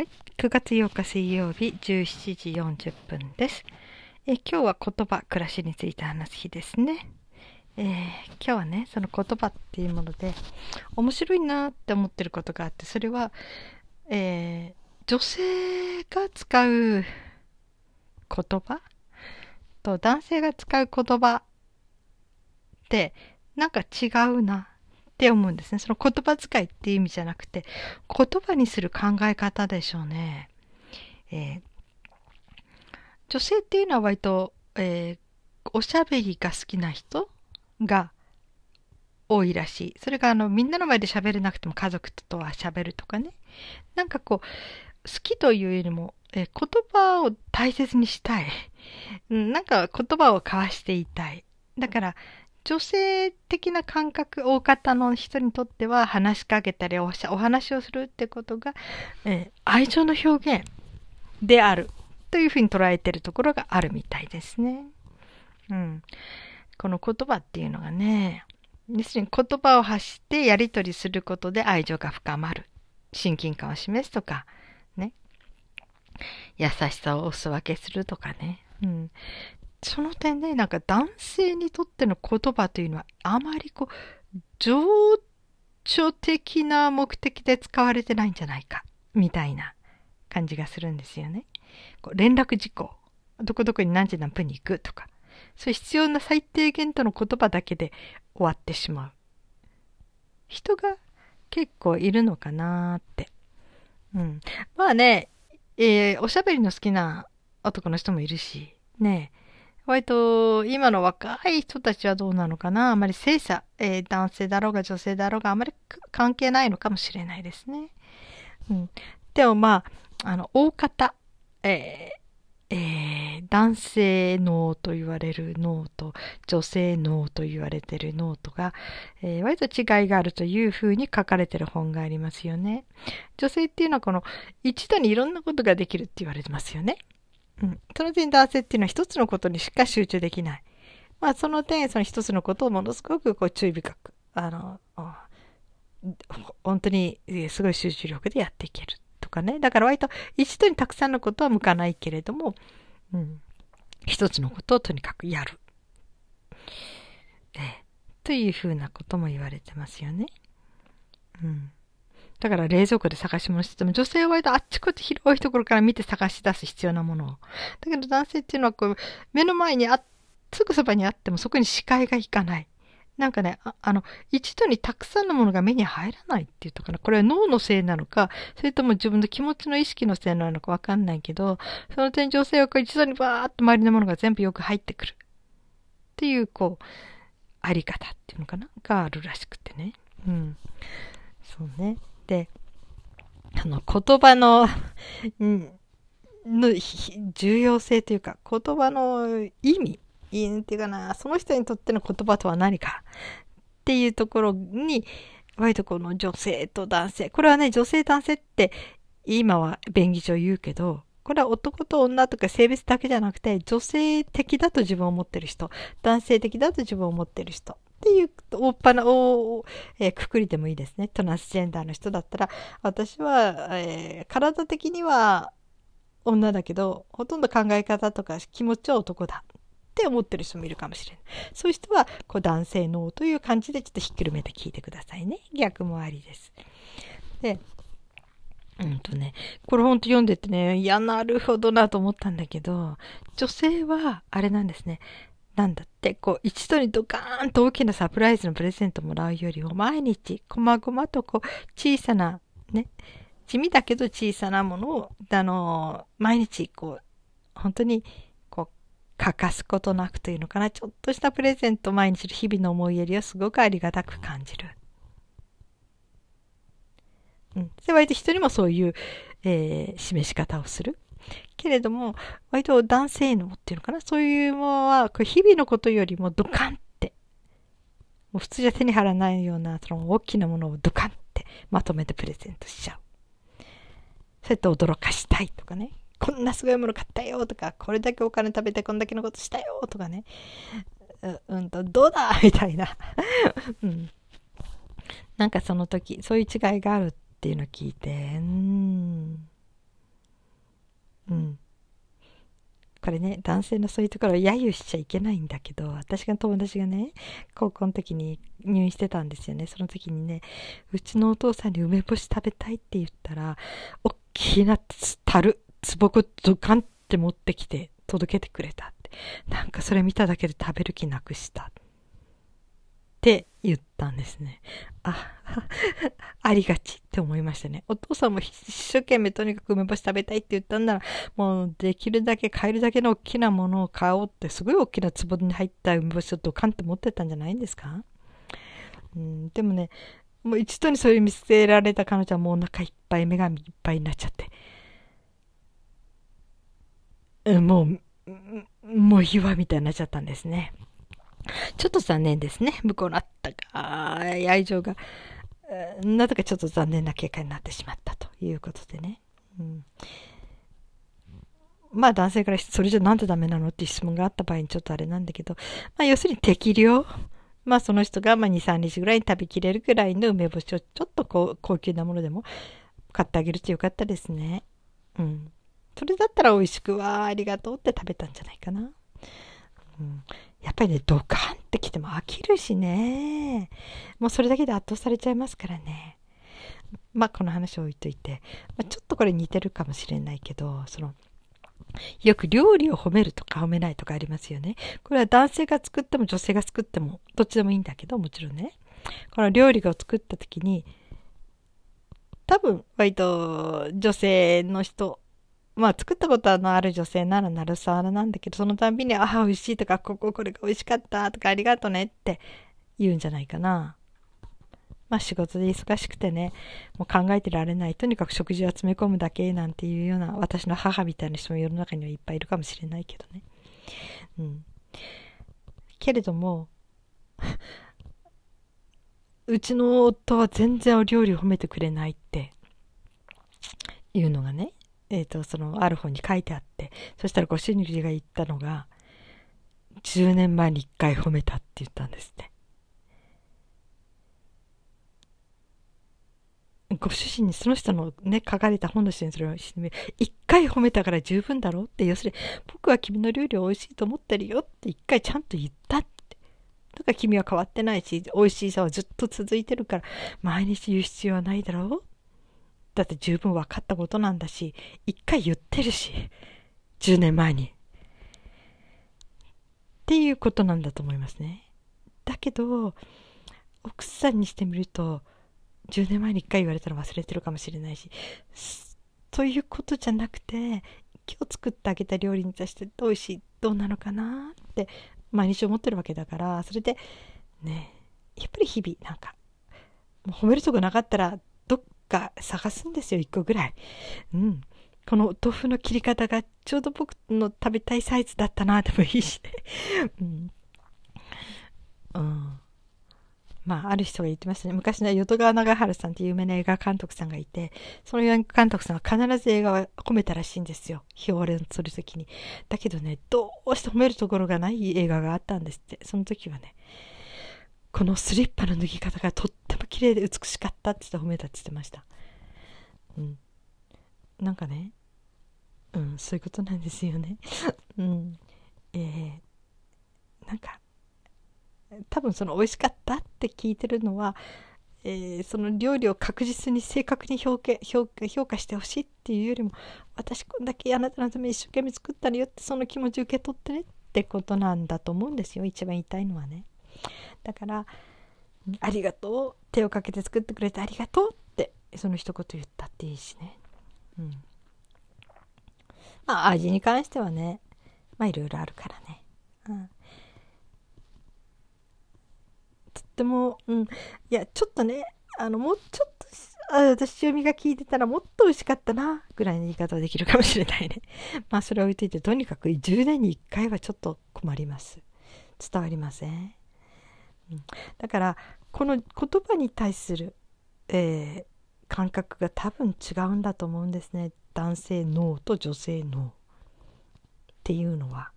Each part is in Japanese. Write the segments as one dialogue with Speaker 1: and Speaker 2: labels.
Speaker 1: はい。9月8日水曜日17時40分です。え今日は言葉、暮らしについて話す日ですね。えー今日はね、その言葉っていうもので、面白いなって思ってることがあって、それは、えー女性が使う言葉？と男性が使う言葉って、なんか違うなって思うんですね。その言葉遣いっていう意味じゃなくて、言葉にする考え方でしょうね。えー女性っていうのは割と、えーおしゃべりが好きな人が多いらしい。それがあのみんなの前で喋れなくても家族とは喋るとかね。なんかこう、好きというよりも、えー言葉を大切にしたい。なんか言葉を交わしていたい。だから、女性的な感覚、大方の人にとっては話しかけたりお話をするってことが、えー愛情の表現であるというふうに捉えてるところがあるみたいですね。うん。この言葉っていうのがね、要するに言葉を発してやり取りすることで愛情が深まる。親近感を示すとか、ね。優しさをお裾分けするとかね。うん。その点で、なんか男性にとっての言葉というのはあまりこう、情緒的な目的で使われてないんじゃないか、みたいな感じがするんですよね。こう連絡事項、どこどこに何時何分に行くとか、そういう必要な最低限度の言葉だけで終わってしまう。人が結構いるのかなーって。うん。まあね、えーおしゃべりの好きな男の人もいるし、ね割と今の若い人たちはどうなのかな？あまり性差、えー男性だろうが女性だろうがあまり関係ないのかもしれないですね。うん。でもまあ、あの、大方、えーえー男性脳と言われる脳と女性脳と言われてる脳とが、えー割と違いがあるというふうに書かれてる本がありますよね。女性っていうのはこの一度にいろんなことができるって言われてますよね。うん。その点男性っていうのは一つのことにしか集中できない。まあその点、その一つのことをものすごくこう注意深く、あの、本当にすごい集中力でやっていけるとかね。だから割と一度にたくさんのことは向かないけれども、うん。一つのことをとにかくやる。えというふうなことも言われてますよね。うん。だから冷蔵庫で探し物してても、女性は割とあっちこっち広いところから見て探し出す必要なものを。だけど男性っていうのはこう、目の前にあ、すぐそばにあってもそこに視界がいかない。なんかね、ああの、一度にたくさんのものが目に入らないっていうとかな。これは脳のせいなのか、それとも自分の気持ちの意識のせいなのかわかんないけど、その点女性はこう一度にバーッと周りのものが全部よく入ってくる。っていう、こう、あり方っていうのかな？があるらしくてね。うん。そうね。で、あの、言葉の、の重要性というか、言葉の意味、いいっていうかな、その人にとっての言葉とは何かっていうところに、割とこの女性と男性、これはね、女性男性って今は便宜上言うけど、これは男と女とか性別だけじゃなくて、女性的だと自分を持ってる人、男性的だと自分を持ってる人。っていう大っぱな、大、えーくくりでもいいですね。トランスジェンダーの人だったら、私は、えー体的には女だけど、ほとんど考え方とか気持ちは男だって思ってる人もいるかもしれない。そういう人は、こう男性脳という感じでちょっとひっくるめて聞いてくださいね。逆もありです。で、うんとね、これほんと読んでてね、いや、なるほどなと思ったんだけど、女性は、あれなんですね。なんだって、こう、一度にドカーンと大きなサプライズのプレゼントもらうよりも、毎日、こまごまとこう、小さな、ね、地味だけど小さなものを、あの、毎日、こう、本当に、こう、欠かすことなくというのかな、ちょっとしたプレゼント、毎日の日々の思いやりをすごくありがたく感じる。うん。で、割と人にもそういう、えー示し方をする。けれども、割と男性のっていうのかな、そういうものは、こう日々のことよりもドカンって、もう普通じゃ手に入らないような、その大きなものをドカンってまとめてプレゼントしちゃう。それと驚かしたいとかね。こんなすごいもの買ったよとか、これだけお金食べてこんだけのことしたよとかね。ううんと、どうだみたいな。うん。なんかその時、そういう違いがあるっていうのを聞いて、うんこれね男性のそういうところを揶揄しちゃいけないんだけど私が友達がね高校の時に入院してたんですよね。その時にねうちのお父さんに梅干し食べたいって言ったらおっきな樽つぼこドカンって持ってきて届けてくれたって。なんかそれ見ただけで食べる気なくした。って言ったんですね。あ、ありがちって思いましたね。お父さんも一生懸命とにかく梅干し食べたいって言ったんなら、もうできるだけ買えるだけの大きなものを買おうって、すごい大きな壺に入った梅干しをドカンって持ってたんじゃないんですか？うん、でもね、もう一度にそれ見せられた彼女はもうお腹いっぱい、目がいっぱいになっちゃって。うん、もう、もう岩みたいになっちゃったんですね。ちょっと残念ですね。向こうのあったかい愛情が、なぜかちょっと残念な結果になってしまったということでね。うん、まあ男性からそれじゃなんでダメなのって質問があった場合にちょっとあれなんだけど、まあ要するに適量。まあその人がまあ2、3日ぐらいに食べきれるぐらいの梅干しをちょっとこう高級なものでも買ってあげるとよかったですね。うん。それだったら美味しく、わあ、ありがとうって食べたんじゃないかな。うん、やっぱりね、ドカンってきても飽きるしね。もうそれだけで圧倒されちゃいますからね。まあ、この話を置いといて、まあ、ちょっとこれ似てるかもしれないけど、その、よく料理を褒めるとか褒めないとかありますよね。これは男性が作っても女性が作ってもどっちでもいいんだけど、もちろんね。この料理を作った時に、多分割と女性の人まあ作ったことのある女性ならなるさらなんだけど、そのたんびに、ああ、美味しいとか、こここれが美味しかったとか、ありがとねって言うんじゃないかな。まあ仕事で忙しくてね、もう考えてられない。とにかく食事を詰め込むだけなんていうような私の母みたいな人も世の中にはいっぱいいるかもしれないけどね。うん。けれども、うちの夫は全然お料理を褒めてくれないっていうのがね、えっ、ー、と、その、ある本に書いてあって、そしたらご主人が言ったのが、10年前に1回褒めたって言ったんですね。ご主人にその人のね、書かれた本の人にそれを一回褒めたから十分だろうって、要するに、僕は君の料理を美味しいと思ってるよって一回ちゃんと言ったって。だから君は変わってないし、美味しさはずっと続いてるから、毎日言う必要はないだろうだって十分分かったことなんだし、一回言ってるし、10年前に。っていうことなんだと思いますね。だけど、奥さんにしてみると、10年前に一回言われたら忘れてるかもしれないし、ということじゃなくて、今日作ってあげた料理に対してどうし、どうなのかなって毎日思ってるわけだから、それで、ね、やっぱり日々なんか、もう褒めるとこなかったらか探すんですよ、1個ぐらい。うん。この豆腐の切り方がちょうど僕の食べたいサイズだったなでもいいしね。うん。うん。まあ、ある人が言ってましたね。昔の淀川長春さんって有名な映画監督さんがいて、その映画監督さんは必ず映画を褒めたらしいんですよ。表現するときに。だけどね、どうして褒めるところがない映画があったんですって。その時はね、このスリッパの脱ぎ方がとっても綺麗で美しかったって言って褒めたって言ってました。うん。なんかね、うん、そういうことなんですよね。うん。えー、なんか、多分その美味しかったって聞いてるのは、えー、その料理を確実に正確に評価評価評価してほしいっていうよりも私こんだけあなたのために一生懸命作ったのよってその気持ち受け取ってねってことなんだと思うんですよ一番言いたいのはね。だから「ありがとう。手をかけて作ってくれてありがとう」ってその一言言ったっていいしね。うん。まあ味に関してはねまあいろいろあるからね。うん。とってもうん。いやちょっとねあのもうちょっとあ私読みが聞いてたらもっと美味しかったなぐらいの言い方はできるかもしれないね。まあそれを置いといてとにかく10年に1回はちょっと困ります。伝わりません。だからこの言葉に対する、えー、感覚が多分違うんだと思うんですね。男性脳と女性脳。っていうのは。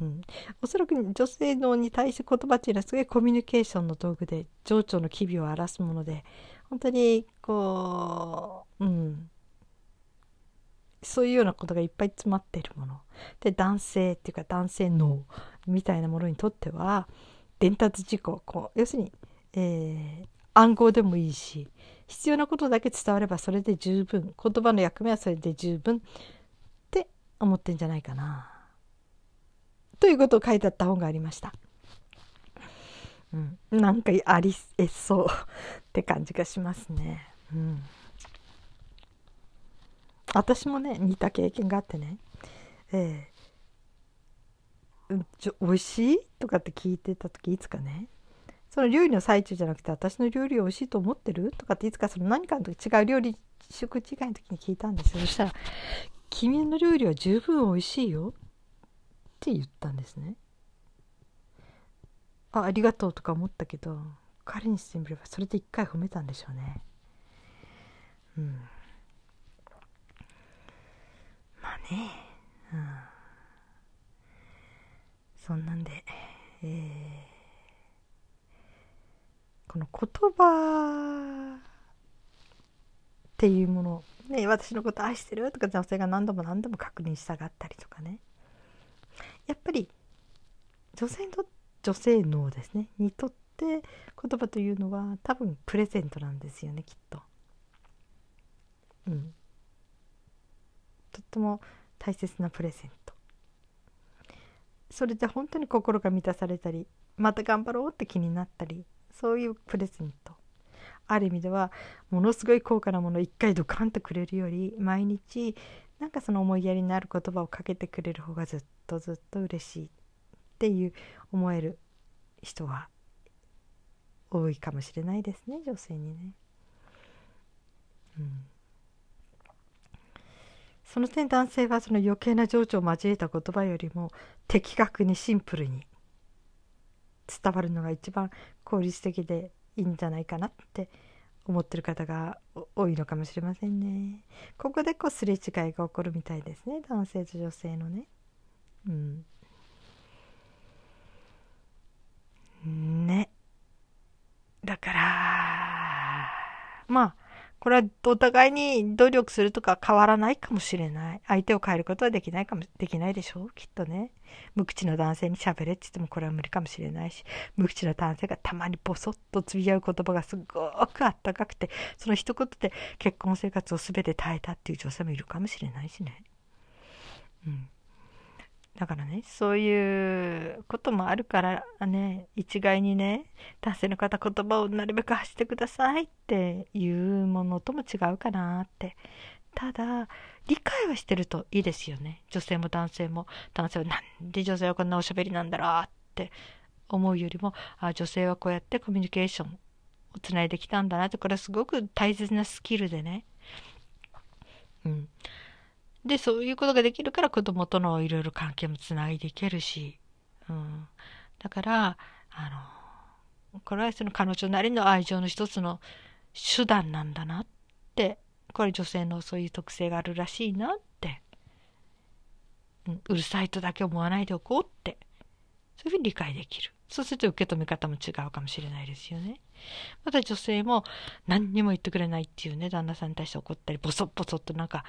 Speaker 1: うん、おそらく女性脳に対して言葉っていうのはすごいコミュニケーションの道具で情緒の機微を表すもので本当にこう、うん、そういうようなことがいっぱい詰まっているもの。で男性っていうか男性脳みたいなものにとっては伝達事項こう要するに、えー、暗号でもいいし必要なことだけ伝わればそれで十分言葉の役目はそれで十分って思ってんじゃないかな。ということを書いてあった本がありました。うん、なんかありえそうって感じがしますね。うん、私もね似た経験があってね、えー、ちょ美味しい？とかって聞いてた時いつかねその料理の最中じゃなくて私の料理美味しいと思ってる？とかっていつかその何かの時違う料理食事会の時に聞いたんですよそしたら「君の料理は十分美味しいよ」って言ったんですね。あありがとうとか思ったけど彼にしてみればそれで一回褒めたんでしょうね。うん。まあね、うん、そんなんで、えーこの言葉っていうものね私のこと愛してるとか女性が何度も何度も確認したがったりとかねやっぱり女性の女性脳ですねにとって言葉というのは多分プレゼントなんですよねきっと。うん。とっても大切なプレゼント。それで本当に心が満たされたりまた頑張ろうって気になったりそういうプレゼントある意味ではものすごい高価なものを一回ドカンとくれるより毎日なんかその思いやりになる言葉をかけてくれる方がずっとずっと嬉しいっていう思える人は多いかもしれないですね女性にね。うん、その点男性はその余計な情緒を交えた言葉よりも的確にシンプルに伝わるのが一番効率的でいいんじゃないかなって思ってる方が多いのかもしれませんね。ここでこうすれ違いが起こるみたいですね男性と女性のね。うん。ね。だからまあこれはお互いに努力するとか変わらないかもしれない。相手を変えることはできないかも、できないでしょうきっとね。無口の男性に喋れって言ってもこれは無理かもしれないし、無口の男性がたまにボソッとつぶ合う言葉がすごくあったかくて、その一言で結婚生活を全て耐えたっていう女性もいるかもしれないしね。うん。だからね、そういうこともあるからね、一概にね、男性の方言葉をなるべく発してくださいっていうものとも違うかなって。ただ、理解はしてるといいですよね。女性も男性も。男性はなんで女性はこんなおしゃべりなんだろうって思うよりも、あ女性はこうやってコミュニケーションをつないできたんだなって、これはすごく大切なスキルでね。うん。で、そういうことができるから子供とのいろいろ関係もつないでいけるし、うん。だから、あの、これはその彼女なりの愛情の一つの手段なんだなって、これ女性のそういう特性があるらしいなって、うん、うるさいとだけ思わないでおこうって、そういうふうに理解できる。そうすると受け止め方も違うかもしれないですよね。また女性も何にも言ってくれないっていうね、旦那さんに対して怒ったり、ボソッボソッとなんか、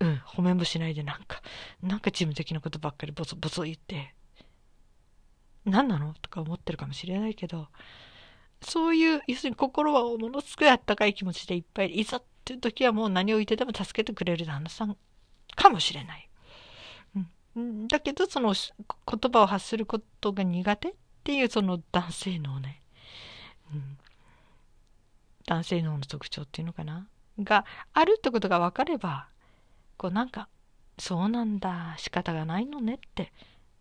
Speaker 1: うん、褒めもしないでなんか、なんか事務的なことばっかりボソボソ言って、何なの？とか思ってるかもしれないけど、そういう、要するに心はものすごいあったかい気持ちでいっぱいいざっていう時はもう何を言ってでも助けてくれる旦那さんかもしれない。うん、だけど、その言葉を発することが苦手っていうその男性脳ね、うん、男性脳の特徴っていうのかな？があるってことが分かればこうなんか、そうなんだ、仕方がないのねって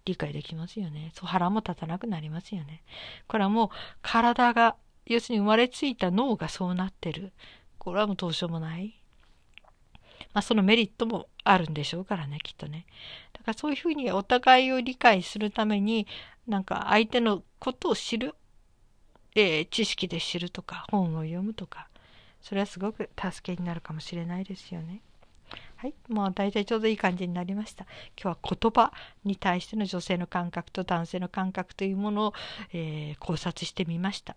Speaker 1: 理解できますよね。そう腹も立たなくなりますよね。これはもう体が、要するに生まれついた脳がそうなってる。これはもうどうしようもない。まあそのメリットもあるんでしょうからね、きっとね。だからそういうふうにお互いを理解するために、なんか相手のことを知る、えー、知識で知るとか、本を読むとか、それはすごく助けになるかもしれないですよね。はい、もう大体ちょうどいい感じになりました。今日は言葉に対しての女性の感覚と男性の感覚というものを、えー、考察してみました。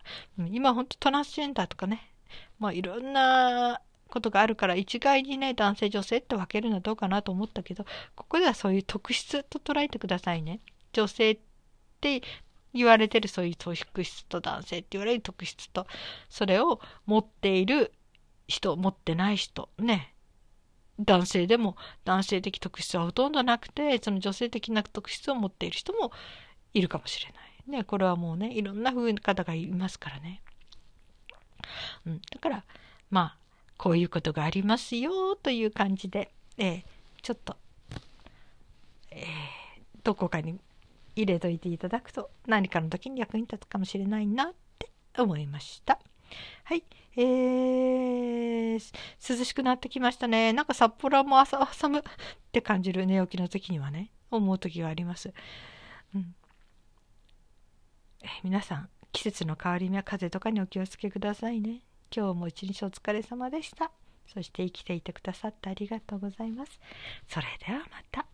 Speaker 1: 今本当トランスジェンダーとかね、まあいろんなことがあるから一概にね男性女性って分けるのはどうかなと思ったけどここではそういう特質と捉えてくださいね。女性って言われてるそういう特質と男性って言われる特質とそれを持っている人持ってない人ね男性でも男性的特質はほとんどなくてその女性的な特質を持っている人もいるかもしれない。ね、これはもうねいろんな風方がいますからね。うん、だからまあこういうことがありますよという感じで、えー、ちょっと、えー、どこかに入れといていただくと何かの時に役に立つかもしれないなって思いました。はい。えー、涼しくなってきましたね。なんか札幌も朝寒って感じる寝起きの時にはね、思う時があります。うん。え皆さん、季節の変わり目や風邪とかにお気をつけくださいね。今日も一日お疲れ様でした。そして生きていてくださってありがとうございます。それではまた。